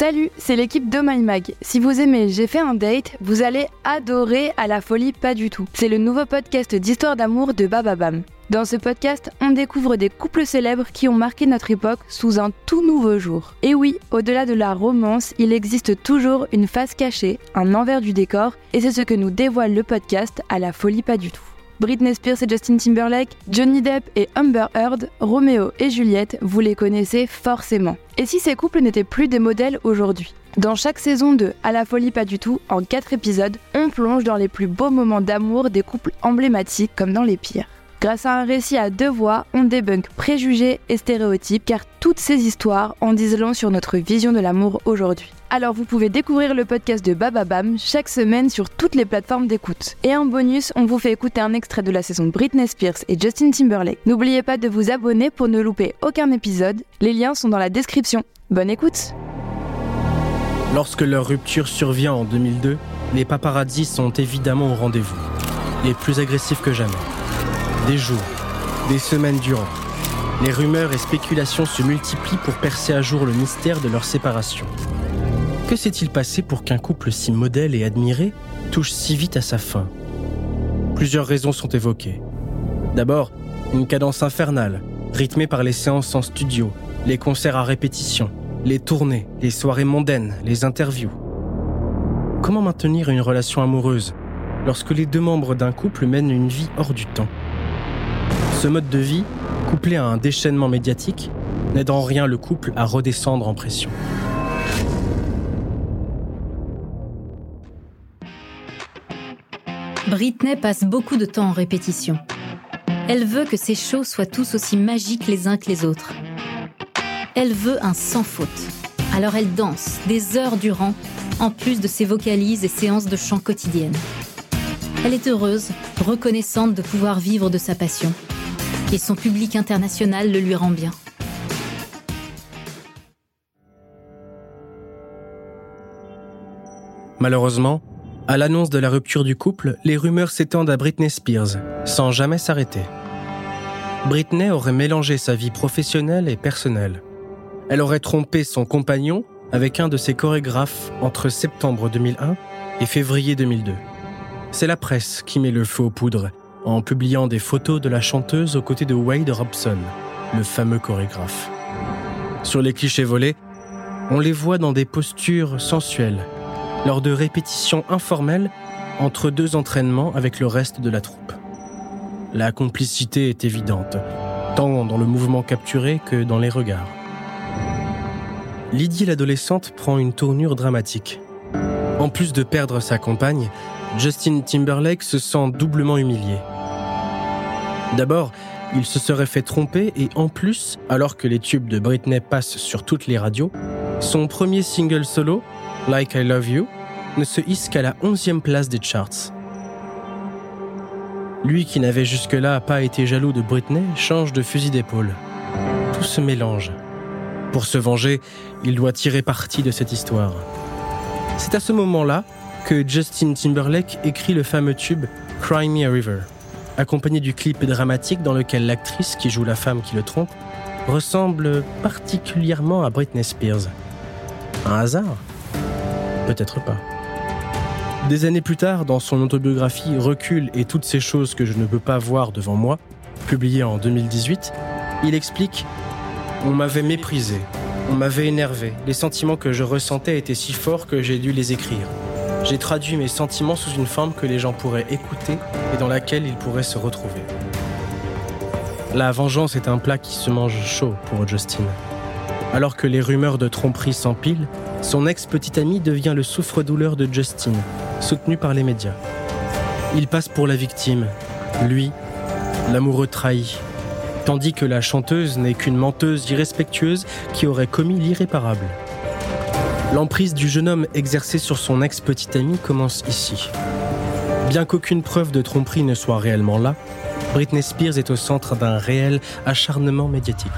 Salut, c'est l'équipe de My Mag. Si vous aimez J'ai fait un date, vous allez adorer À la folie pas du tout. C'est le nouveau podcast d'histoire d'amour de Bababam. Dans ce podcast, on découvre des couples célèbres qui ont marqué notre époque sous un tout nouveau jour. Et oui, au-delà de la romance, il existe toujours une face cachée, un envers du décor, et c'est ce que nous dévoile le podcast À la folie pas du tout. Britney Spears et Justin Timberlake, Johnny Depp et Amber Heard, Roméo et Juliette, vous les connaissez forcément. Et si ces couples n'étaient plus des modèles aujourd'hui? Dans chaque saison de À la folie pas du tout, en 4 épisodes, on plonge dans les plus beaux moments d'amour des couples emblématiques comme dans les pires. Grâce à un récit à deux voix, on débunk préjugés et stéréotypes car toutes ces histoires en disent long sur notre vision de l'amour aujourd'hui. Alors vous pouvez découvrir le podcast de Bababam chaque semaine sur toutes les plateformes d'écoute. Et en bonus, on vous fait écouter un extrait de la saison Britney Spears et Justin Timberlake. N'oubliez pas de vous abonner pour ne louper aucun épisode. Les liens sont dans la description. Bonne écoute Lorsque leur rupture survient en 2002, les paparazzis sont évidemment au rendez-vous. Les plus agressifs que jamais. Des jours, des semaines durant. Les rumeurs et spéculations se multiplient pour percer à jour le mystère de leur séparation. Que s'est-il passé pour qu'un couple si modèle et admiré touche si vite à sa fin? Plusieurs raisons sont évoquées. D'abord, une cadence infernale, rythmée par les séances en studio, les concerts à répétition, les tournées, les soirées mondaines, les interviews. Comment maintenir une relation amoureuse lorsque les deux membres d'un couple mènent une vie hors du temps? Ce mode de vie, couplé à un déchaînement médiatique, n'aide en rien le couple à redescendre en pression. Britney passe beaucoup de temps en répétition. Elle veut que ses shows soient tous aussi magiques les uns que les autres. Elle veut un sans faute. Alors elle danse des heures durant, en plus de ses vocalises et séances de chant quotidiennes. Elle est heureuse, reconnaissante de pouvoir vivre de sa passion et son public international le lui rend bien. Malheureusement, à l'annonce de la rupture du couple, les rumeurs s'étendent à Britney Spears, sans jamais s'arrêter. Britney aurait mélangé sa vie professionnelle et personnelle. Elle aurait trompé son compagnon avec un de ses chorégraphes entre septembre 2001 et février 2002. C'est la presse qui met le feu aux poudres en publiant des photos de la chanteuse aux côtés de Wade Robson, le fameux chorégraphe. Sur les clichés volés, on les voit dans des postures sensuelles, lors de répétitions informelles entre deux entraînements avec le reste de la troupe. La complicité est évidente, tant dans le mouvement capturé que dans les regards. Lydie l'adolescente prend une tournure dramatique. En plus de perdre sa compagne, Justin Timberlake se sent doublement humilié. D'abord, il se serait fait tromper et en plus, alors que les tubes de Britney passent sur toutes les radios, son premier single solo, Like I Love You, ne se hisse qu'à la 11e place des charts. Lui qui n'avait jusque-là pas été jaloux de Britney change de fusil d'épaule. Tout se mélange. Pour se venger, il doit tirer parti de cette histoire. C'est à ce moment-là que Justin Timberlake écrit le fameux tube Cry Me a River accompagné du clip dramatique dans lequel l'actrice qui joue la femme qui le trompe ressemble particulièrement à Britney Spears. Un hasard? Peut-être pas. Des années plus tard, dans son autobiographie Recul et toutes ces choses que je ne peux pas voir devant moi, publiée en 2018, il explique On m'avait méprisé, on m'avait énervé, les sentiments que je ressentais étaient si forts que j'ai dû les écrire. J'ai traduit mes sentiments sous une forme que les gens pourraient écouter et dans laquelle ils pourraient se retrouver. La vengeance est un plat qui se mange chaud pour Justin. Alors que les rumeurs de tromperie s'empilent, son ex-petite ami devient le souffre-douleur de Justin, soutenu par les médias. Il passe pour la victime, lui, l'amoureux trahi, tandis que la chanteuse n'est qu'une menteuse irrespectueuse qui aurait commis l'irréparable. L'emprise du jeune homme exercée sur son ex-petite amie commence ici. Bien qu'aucune preuve de tromperie ne soit réellement là, Britney Spears est au centre d'un réel acharnement médiatique.